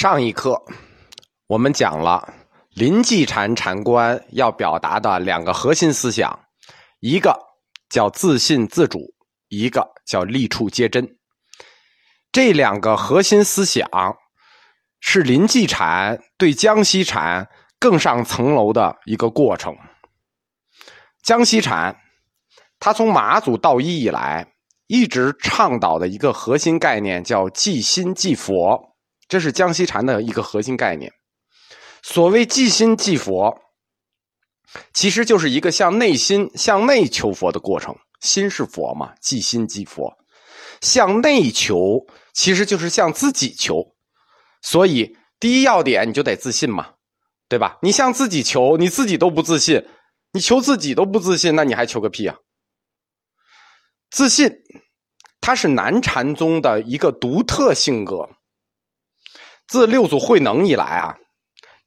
上一课我们讲了临济禅禅观要表达的两个核心思想，一个叫自信自主，一个叫立处皆真。这两个核心思想是临济禅对江西禅更上层楼的一个过程。江西禅，他从马祖道一以来，一直倡导的一个核心概念叫即心即佛。这是江西禅的一个核心概念。所谓即心即佛，其实就是一个向内心、向内求佛的过程。心是佛嘛，即心即佛。向内求，其实就是向自己求。所以，第一要点你就得自信嘛，对吧？你向自己求，你自己都不自信，你求自己都不自信，那你还求个屁啊！自信，它是南禅宗的一个独特性格。自六祖慧能以来啊，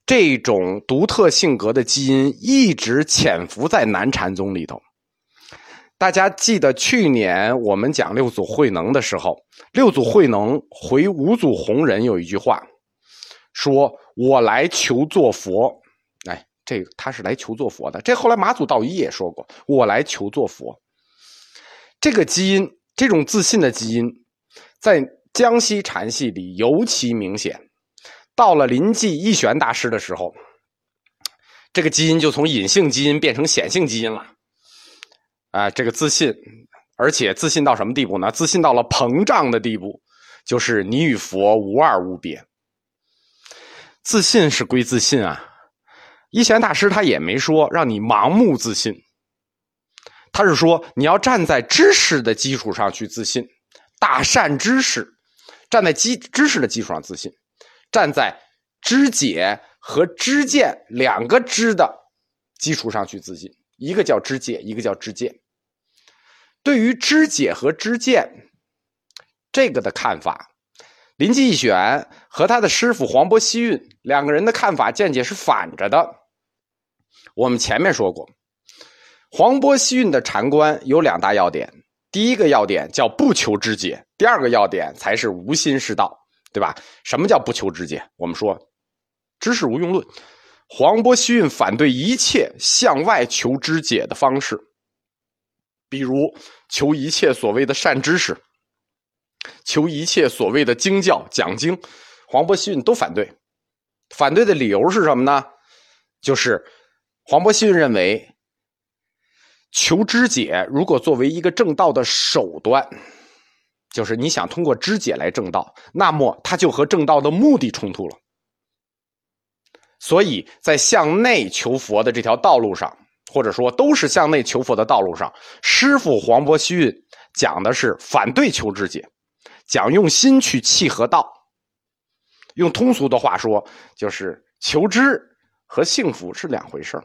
这种独特性格的基因一直潜伏在南禅宗里头。大家记得去年我们讲六祖慧能的时候，六祖慧能回五祖弘忍有一句话，说我来求做佛。哎，这个他是来求做佛的。这后来马祖道一也说过，我来求做佛。这个基因，这种自信的基因，在江西禅系里尤其明显。到了临济义玄大师的时候，这个基因就从隐性基因变成显性基因了。啊，这个自信，而且自信到什么地步呢？自信到了膨胀的地步，就是你与佛无二无别。自信是归自信啊，一玄大师他也没说让你盲目自信，他是说你要站在知识的基础上去自信，大善知识，站在基知识的基础上自信。站在知解和知见两个知的基础上去自信，一个叫知解，一个叫知见。对于知解和知见这个的看法，林济义玄和他的师傅黄伯希运两个人的看法见解是反着的。我们前面说过，黄伯希运的禅观有两大要点，第一个要点叫不求知解，第二个要点才是无心是道。对吧？什么叫不求知解？我们说，知识无用论。黄伯希运反对一切向外求知解的方式，比如求一切所谓的善知识，求一切所谓的经教讲经，黄伯希运都反对。反对的理由是什么呢？就是黄伯希运认为，求知解如果作为一个正道的手段。就是你想通过肢解来正道，那么它就和正道的目的冲突了。所以在向内求佛的这条道路上，或者说都是向内求佛的道路上，师傅黄伯虚运讲的是反对求知解，讲用心去契合道。用通俗的话说，就是求知和幸福是两回事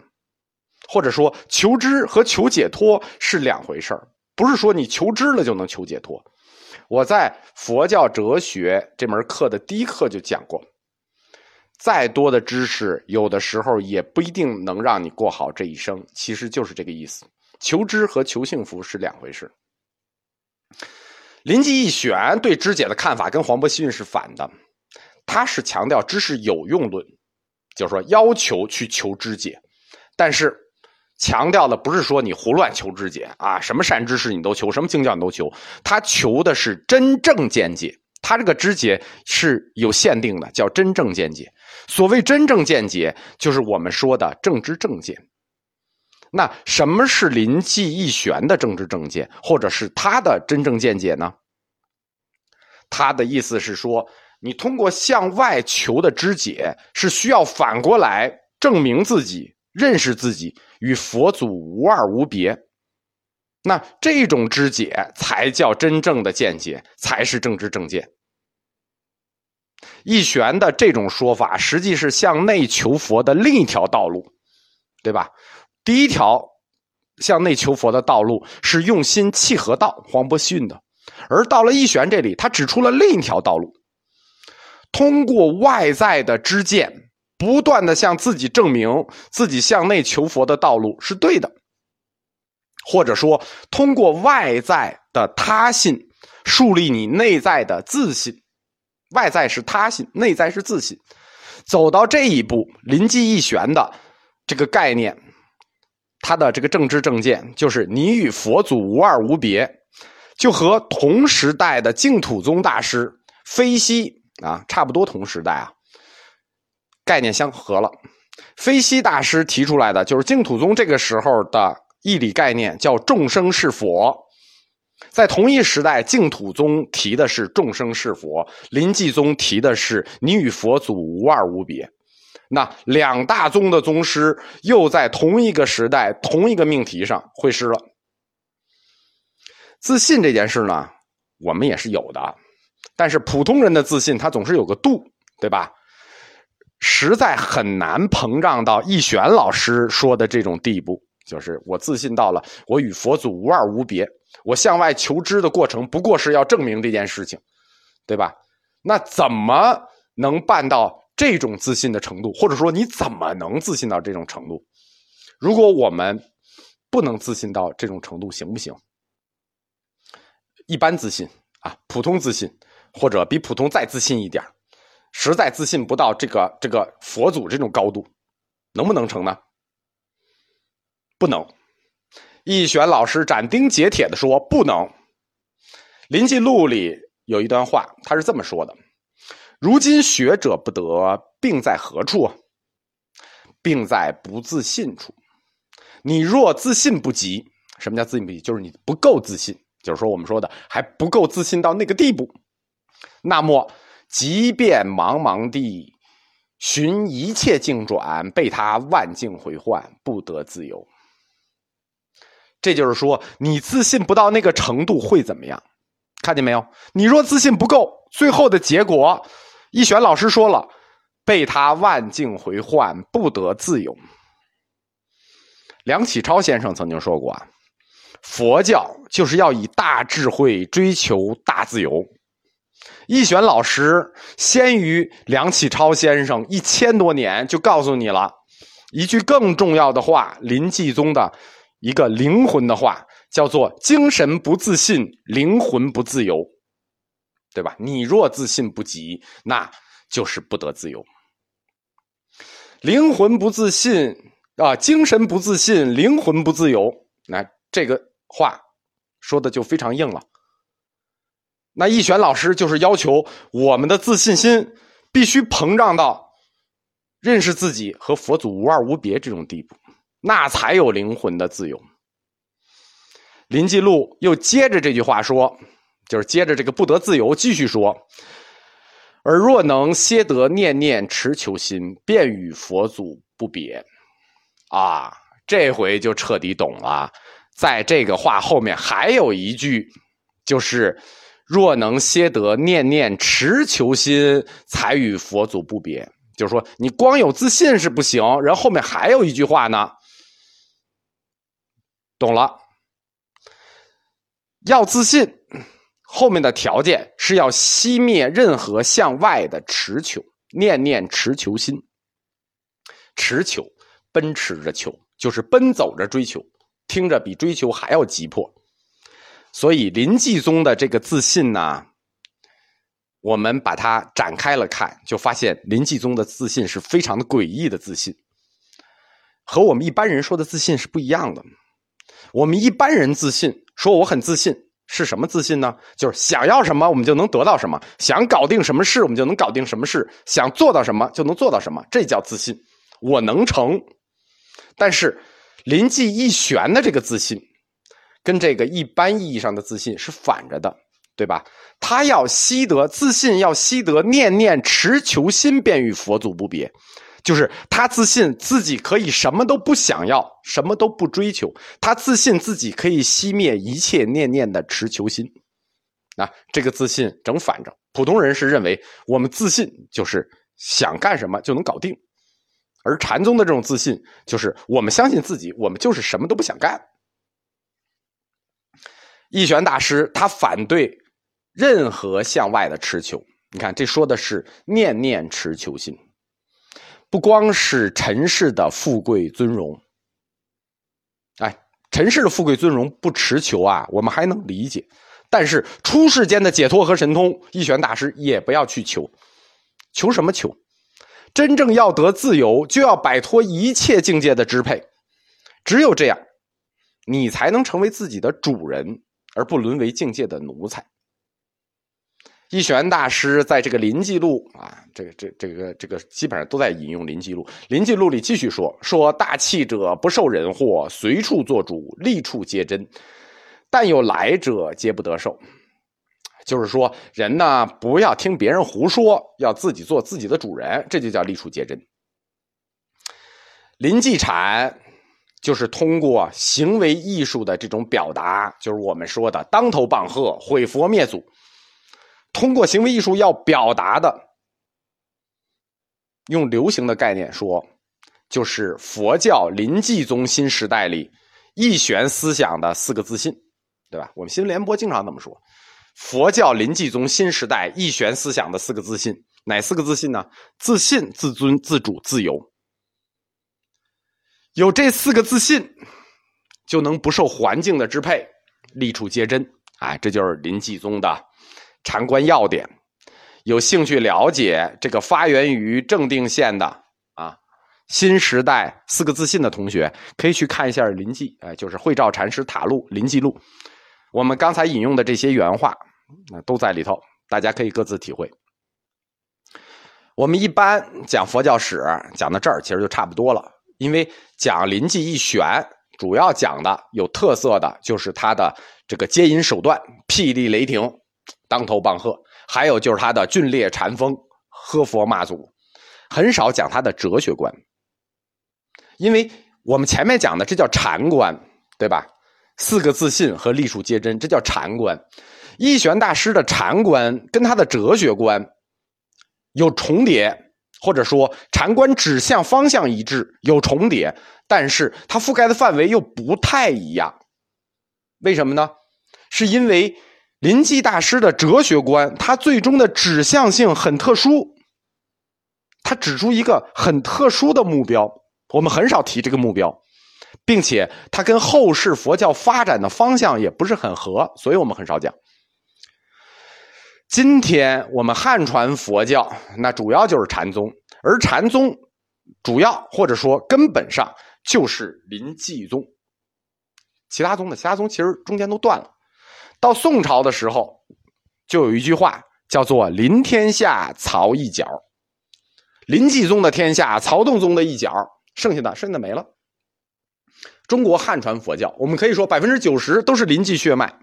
或者说求知和求解脱是两回事不是说你求知了就能求解脱。我在佛教哲学这门课的第一课就讲过，再多的知识，有的时候也不一定能让你过好这一生。其实就是这个意思，求知和求幸福是两回事。临济一玄对知解的看法跟黄伯希运是反的，他是强调知识有用论，就是说要求去求知解，但是。强调的不是说你胡乱求知解啊，什么善知识你都求，什么经教你都求，他求的是真正见解。他这个知解是有限定的，叫真正见解。所谓真正见解，就是我们说的政治正见。那什么是临济义玄的政治正见，或者是他的真正见解呢？他的意思是说，你通过向外求的知解，是需要反过来证明自己。认识自己与佛祖无二无别，那这种知解才叫真正的见解，才是正知正见。义玄的这种说法，实际是向内求佛的另一条道路，对吧？第一条向内求佛的道路是用心契合道，黄伯逊的；而到了义玄这里，他指出了另一条道路，通过外在的知见。不断的向自己证明自己向内求佛的道路是对的，或者说通过外在的他信树立你内在的自信，外在是他信，内在是自信。走到这一步，临济一玄的这个概念，他的这个政治政见就是你与佛祖无二无别，就和同时代的净土宗大师飞西啊差不多同时代啊，概念相合了。飞西大师提出来的就是净土宗这个时候的义理概念，叫众生是佛。在同一时代，净土宗提的是众生是佛，临济宗提的是你与佛祖无二无别。那两大宗的宗师又在同一个时代、同一个命题上会师了。自信这件事呢，我们也是有的，但是普通人的自信他总是有个度，对吧？实在很难膨胀到易玄老师说的这种地步，就是我自信到了我与佛祖无二无别。我向外求知的过程，不过是要证明这件事情，对吧？那怎么能办到这种自信的程度？或者说，你怎么能自信到这种程度？如果我们不能自信到这种程度，行不行？一般自信啊，普通自信，或者比普通再自信一点，实在自信不到这个这个佛祖这种高度，能不能成呢？不能。易玄老师斩钉截铁的说：“不能。”《临济录》里有一段话，他是这么说的：“如今学者不得，病在何处？病在不自信处。你若自信不及，什么叫自信不及？就是你不够自信，就是说我们说的还不够自信到那个地步。那么，即便茫茫地寻一切境转，被他万境回换，不得自由。”这就是说，你自信不到那个程度会怎么样？看见没有？你若自信不够，最后的结果，一玄老师说了，被他万境回换，不得自由。梁启超先生曾经说过啊，佛教就是要以大智慧追求大自由。易玄老师先于梁启超先生一千多年，就告诉你了一句更重要的话：临济宗的。一个灵魂的话叫做“精神不自信，灵魂不自由”，对吧？你若自信不及，那就是不得自由。灵魂不自信啊，精神不自信，灵魂不自由。那这个话说的就非常硬了。那易玄老师就是要求我们的自信心必须膨胀到认识自己和佛祖无二无别这种地步。那才有灵魂的自由。林继禄又接着这句话说，就是接着这个不得自由，继续说：而若能歇得念念持求心，便与佛祖不别。啊，这回就彻底懂了。在这个话后面还有一句，就是若能歇得念念持求心，才与佛祖不别。就是说，你光有自信是不行，然后后面还有一句话呢。懂了，要自信，后面的条件是要熄灭任何向外的持求，念念持求心，持求，奔驰着求，就是奔走着追求，听着比追求还要急迫。所以临济宗的这个自信呢，我们把它展开了看，就发现临济宗的自信是非常的诡异的自信，和我们一般人说的自信是不一样的。我们一般人自信，说我很自信，是什么自信呢？就是想要什么，我们就能得到什么；想搞定什么事，我们就能搞定什么事；想做到什么，就能做到什么。这叫自信，我能成。但是临济一玄的这个自信，跟这个一般意义上的自信是反着的，对吧？他要习得自信，要习得念念持求心，便与佛祖不别。就是他自信自己可以什么都不想要，什么都不追求。他自信自己可以熄灭一切念念的持求心。啊，这个自信整反着。普通人是认为我们自信就是想干什么就能搞定，而禅宗的这种自信就是我们相信自己，我们就是什么都不想干。义玄大师他反对任何向外的持求。你看，这说的是念念持求心。不光是尘世的富贵尊荣，哎，尘世的富贵尊荣不持求啊，我们还能理解。但是出世间的解脱和神通，一玄大师也不要去求。求什么求？真正要得自由，就要摆脱一切境界的支配。只有这样，你才能成为自己的主人，而不沦为境界的奴才。一玄大师在这个《临记录》啊，这个、这、这个、这个，基本上都在引用《临记录》。《临记录》里继续说：“说大气者不受人祸，随处做主，立处皆真；但有来者，皆不得受。”就是说，人呢不要听别人胡说，要自己做自己的主人，这就叫立处皆真。临济禅就是通过行为艺术的这种表达，就是我们说的当头棒喝、毁佛灭祖。通过行为艺术要表达的，用流行的概念说，就是佛教临济宗新时代里一玄思想的四个自信，对吧？我们新闻联播经常这么说。佛教临济宗新时代一玄思想的四个自信，哪四个自信呢？自信、自尊、自主、自由。有这四个自信，就能不受环境的支配，立处皆真。哎，这就是临济宗的禅观要点。有兴趣了解这个发源于正定县的啊新时代四个自信的同学，可以去看一下《临济》，哎，就是慧照禅师塔录《临济录》。我们刚才引用的这些原话。那都在里头，大家可以各自体会。我们一般讲佛教史讲到这儿，其实就差不多了。因为讲临济一玄，主要讲的有特色的就是他的这个接引手段，霹雳雷霆，当头棒喝；还有就是他的峻烈禅风，喝佛骂祖。很少讲他的哲学观，因为我们前面讲的这叫禅观，对吧？四个自信和立处皆真，这叫禅观。一玄大师的禅观跟他的哲学观有重叠，或者说禅观指向方向一致，有重叠，但是它覆盖的范围又不太一样。为什么呢？是因为临济大师的哲学观，他最终的指向性很特殊，他指出一个很特殊的目标，我们很少提这个目标，并且它跟后世佛教发展的方向也不是很合，所以我们很少讲。今天我们汉传佛教，那主要就是禅宗，而禅宗主要或者说根本上就是临济宗。其他宗的其他宗其实中间都断了。到宋朝的时候，就有一句话叫做“临天下曹一角”，临济宗的天下，曹洞宗的一角，剩下的剩下的没了。中国汉传佛教，我们可以说百分之九十都是临济血脉，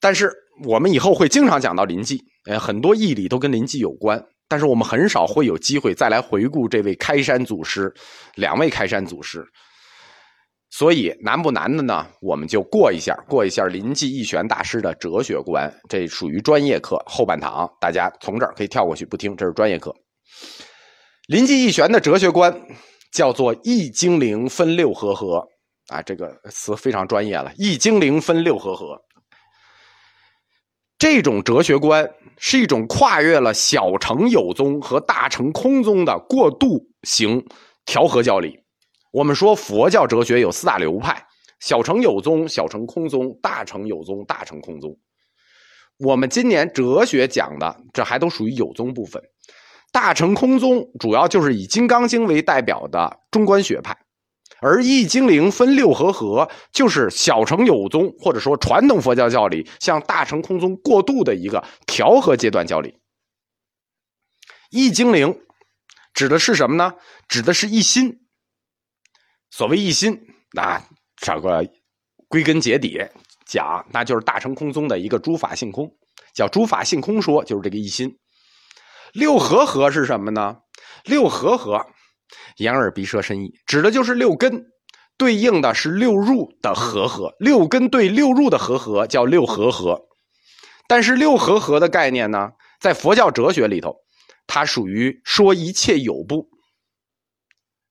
但是。我们以后会经常讲到临济，呃，很多义理都跟临济有关，但是我们很少会有机会再来回顾这位开山祖师，两位开山祖师。所以难不难的呢？我们就过一下，过一下临济义玄大师的哲学观，这属于专业课后半堂，大家从这儿可以跳过去不听，这是专业课。临济义玄的哲学观叫做易精灵分六合合啊，这个词非常专业了，易精灵分六合合。这种哲学观是一种跨越了小乘有宗和大乘空宗的过渡型调和教理。我们说佛教哲学有四大流派：小乘有宗、小乘空宗、大乘有宗、大乘空宗。我们今年哲学讲的这还都属于有宗部分，大乘空宗主要就是以《金刚经》为代表的中观学派。而易精灵分六合合，就是小乘有宗或者说传统佛教教理向大乘空宗过渡的一个调和阶段教理。易精灵指的是什么呢？指的是一心。所谓一心，那找个归根结底讲，那就是大乘空宗的一个诸法性空，叫诸法性空说，就是这个一心。六合合是什么呢？六合合。眼耳鼻舌身意，指的就是六根，对应的是六入的和合。六根对六入的和合叫六合合。但是六合合的概念呢，在佛教哲学里头，它属于说一切有部。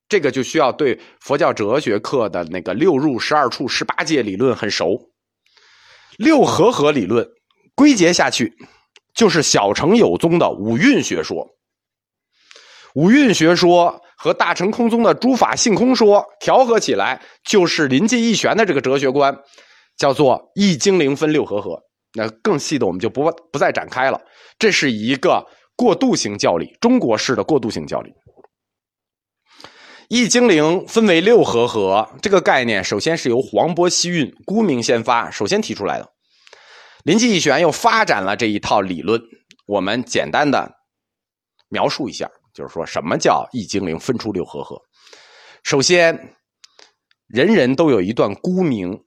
这个就需要对佛教哲学课的那个六入、十二处、十八界理论很熟。六合合理论归结下去，就是小乘有宗的五蕴学说。五蕴学说。和大乘空宗的诸法性空说调和起来，就是临济一玄的这个哲学观，叫做易精灵分六合合。那更细的我们就不不再展开了。这是一个过渡型教理，中国式的过渡性教理。易精灵分为六合合，这个概念首先是由黄渤、西运、孤明先发，首先提出来的。临济义玄又发展了这一套理论，我们简单的描述一下，就是说什么叫易精灵分出六合合。首先，人人都有一段孤名，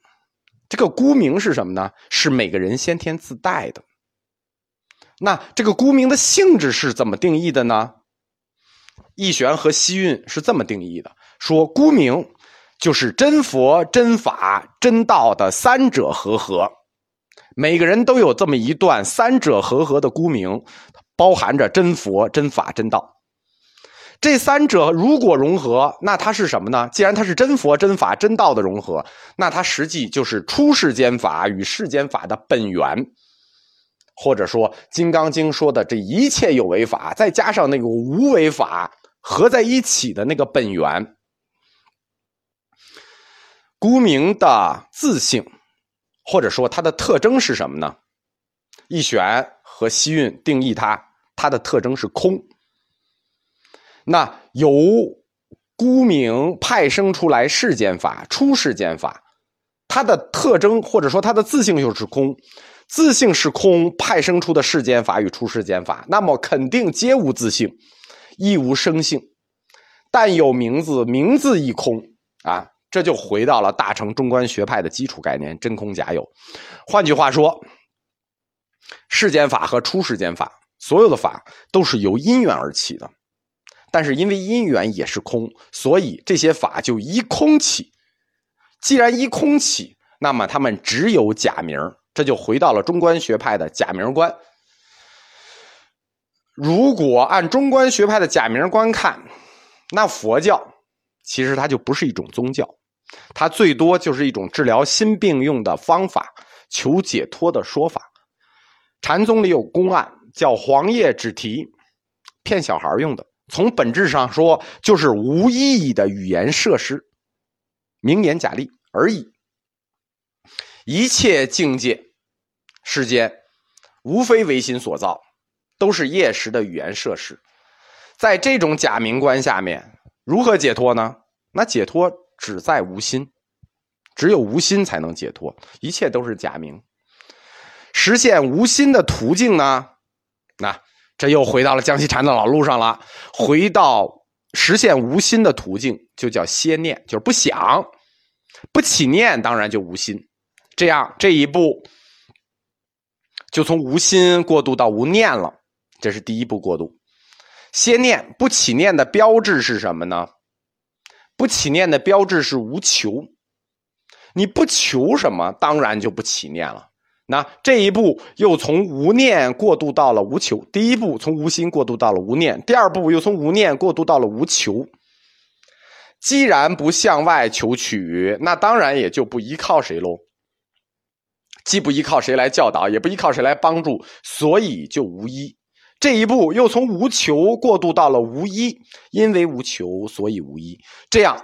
这个孤名是什么呢？是每个人先天自带的。那这个孤名的性质是怎么定义的呢？义玄和西运是这么定义的：说孤名就是真佛、真法、真道的三者合合。每个人都有这么一段三者合合的孤名，包含着真佛、真法、真道。这三者如果融合，那它是什么呢？既然它是真佛、真法、真道的融合，那它实际就是出世间法与世间法的本源，或者说《金刚经》说的这一切有为法，再加上那个无为法合在一起的那个本源。孤名的自性。或者说它的特征是什么呢？易玄和西运定义它，它的特征是空。那由孤名派生出来世间法，出世间法，它的特征或者说它的自性就是空，自性是空，派生出的世间法与出世间法，那么肯定皆无自性，亦无生性，但有名字，名字亦空啊。这就回到了大乘中观学派的基础概念：真空假有。换句话说，世间法和出世间法，所有的法都是由因缘而起的。但是因为因缘也是空，所以这些法就依空起。既然依空起，那么他们只有假名。这就回到了中观学派的假名观。如果按中观学派的假名观看，那佛教其实它就不是一种宗教。它最多就是一种治疗心病用的方法，求解脱的说法。禅宗里有公案叫黄叶纸题，骗小孩用的。从本质上说，就是无意义的语言设施，名言假例而已。一切境界世间，无非唯心所造，都是业识的语言设施。在这种假名观下面，如何解脱呢？那解脱。只在无心，只有无心才能解脱，一切都是假名。实现无心的途径呢？那这又回到了江西禅的老路上了。回到实现无心的途径，就叫歇念，就是不想，不起念，当然就无心。这样这一步就从无心过渡到无念了，这是第一步过渡。歇念不起念的标志是什么呢？不起念的标志是无求，你不求什么，当然就不起念了。那这一步又从无念过渡到了无求。第一步从无心过渡到了无念，第二步又从无念过渡到了无求。既然不向外求取，那当然也就不依靠谁喽。既不依靠谁来教导，也不依靠谁来帮助，所以就无依。这一步又从无求过渡到了无依，因为无求，所以无依。这样，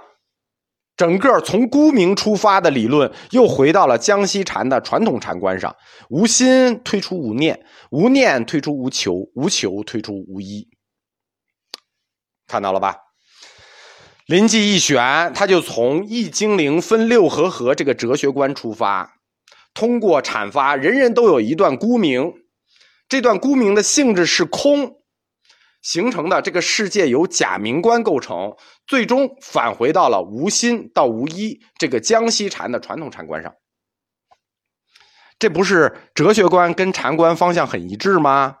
整个从孤名出发的理论又回到了江西禅的传统禅观上：无心推出无念，无念推出无求，无求推出无依。看到了吧？临济义玄他就从易精灵分六合合这个哲学观出发，通过阐发人人都有一段孤名。这段孤名的性质是空形成的，这个世界由假名观构成，最终返回到了无心到无一这个江西禅的传统禅观上。这不是哲学观跟禅观方向很一致吗？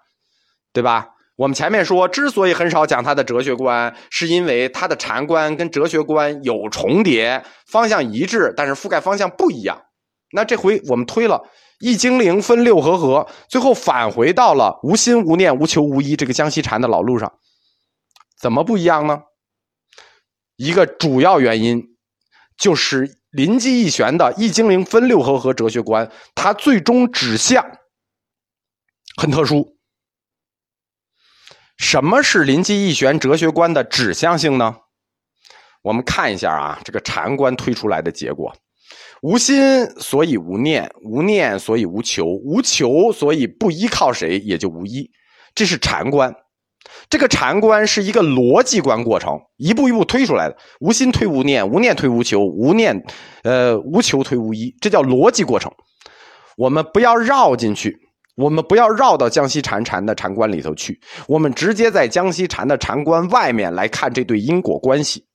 对吧？我们前面说，之所以很少讲他的哲学观，是因为他的禅观跟哲学观有重叠，方向一致，但是覆盖方向不一样。那这回我们推了。易精灵分六合合，最后返回到了无心无念无求无依这个江西禅的老路上，怎么不一样呢？一个主要原因就是临济义玄的易精灵分六合合哲学观，它最终指向很特殊。什么是临济义玄哲学观的指向性呢？我们看一下啊，这个禅观推出来的结果。无心所以无念，无念所以无求，无求所以不依靠谁也就无依。这是禅观。这个禅观是一个逻辑观过程，一步一步推出来的。无心推无念，无念推无求，无念，呃，无求推无依，这叫逻辑过程。我们不要绕进去，我们不要绕到江西禅禅的禅观里头去，我们直接在江西禅的禅观外面来看这对因果关系。